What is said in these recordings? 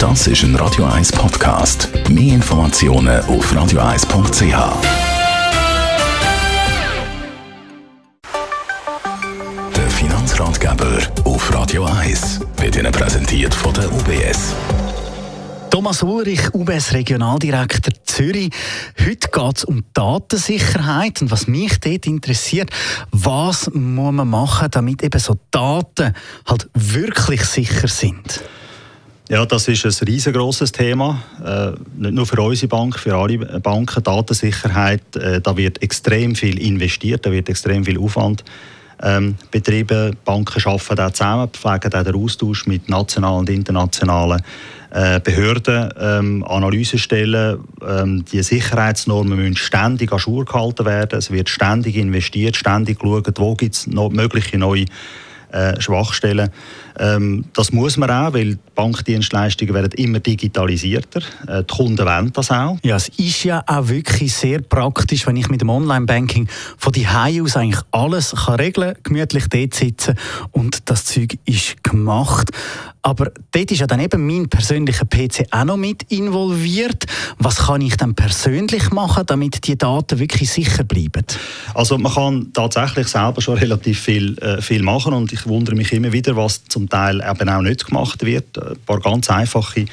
Das ist ein Radio 1 Podcast. Mehr Informationen auf radio1.ch. Der Finanzratgeber auf Radio 1 wird Ihnen präsentiert von der UBS. Thomas Ulrich, UBS Regionaldirektor Zürich. Heute geht es um Datensicherheit und was mich dort interessiert, was muss man machen, damit eben so Daten halt wirklich sicher sind? Ja, das ist ein riesengroßes Thema. Äh, nicht nur für unsere Bank, für alle Banken. Datensicherheit, äh, da wird extrem viel investiert, da wird extrem viel Aufwand ähm, betrieben. Banken arbeiten auch zusammen, pflegen auch den Austausch mit nationalen und internationalen äh, Behörden, ähm, Analysestellen. Ähm, die Sicherheitsnormen müssen ständig an Schur gehalten werden. Es wird ständig investiert, ständig geschaut, wo gibt es mögliche neue äh, Schwachstellen. Ähm, das muss man auch, weil die Bankdienstleistungen werden immer digitalisierter. Äh, die Kunden wollen das auch. Ja, es ist ja auch wirklich sehr praktisch, wenn ich mit dem Online-Banking von die aus eigentlich alles kann regeln kann, gemütlich dort sitzen und das Zeug ist gemacht. Aber dort ist ja dann eben mein persönlicher PC auch noch mit involviert. Was kann ich dann persönlich machen, damit die Daten wirklich sicher bleiben? Also man kann tatsächlich selber schon relativ viel, äh, viel machen und ich wundere mich immer wieder, was zum Teil eben auch nicht gemacht wird. Ein paar ganz einfache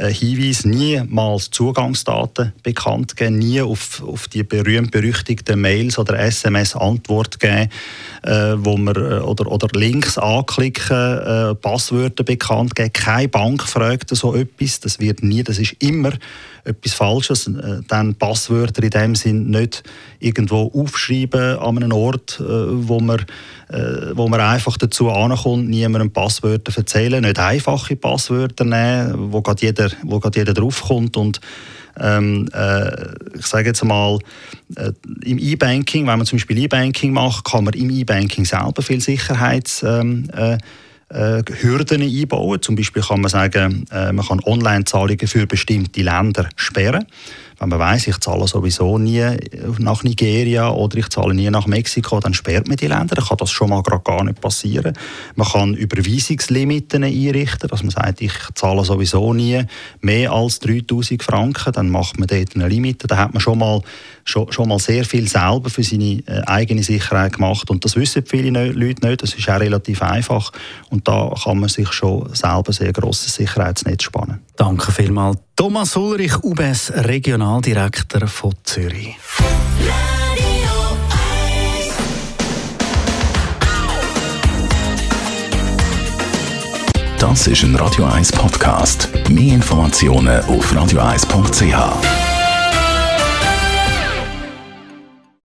äh, Hinweise, niemals Zugangsdaten bekannt geben, nie auf, auf die berühmt-berüchtigten Mails oder SMS Antwort geben, äh, wo man, äh, oder, oder Links anklicken, äh, Passwörter bekannt geben. Keine Bank fragt so etwas, das wird nie, das ist immer etwas Falsches. Äh, dann Passwörter in dem Sinn nicht irgendwo aufschreiben an einem Ort, äh, wo man, wo man einfach dazu ankommt, niemandem Passwörter erzählen, nicht einfache Passwörter nehmen, wo gerade jeder, wo gerade jeder draufkommt und ähm, äh, ich sage jetzt mal, äh, im E-Banking, wenn man zum Beispiel E-Banking macht, kann man im E-Banking selber viel Sicherheits ähm, äh, äh, Hürden einbauen. Zum Beispiel kann man sagen, äh, man kann Online-Zahlungen für bestimmte Länder sperren wenn man weiß, ich zahle sowieso nie nach Nigeria oder ich zahle nie nach Mexiko, dann sperrt man die Länder. Dann kann das schon mal gerade gar nicht passieren. Man kann Überweisungslimiten einrichten, dass man sagt, ich zahle sowieso nie mehr als 3000 Franken. Dann macht man dort eine Limite. Da hat man schon mal, schon, schon mal sehr viel selber für seine äh, eigene Sicherheit gemacht. Und das wissen viele Leute nicht. Das ist auch relativ einfach. Und da kann man sich schon selber sehr grosses Sicherheitsnetz spannen. Danke vielmals. Thomas Ulrich, UBS Regionaldirektor von Zürich. Das ist ein Radio 1 Podcast. Mehr Informationen auf radio1.ch.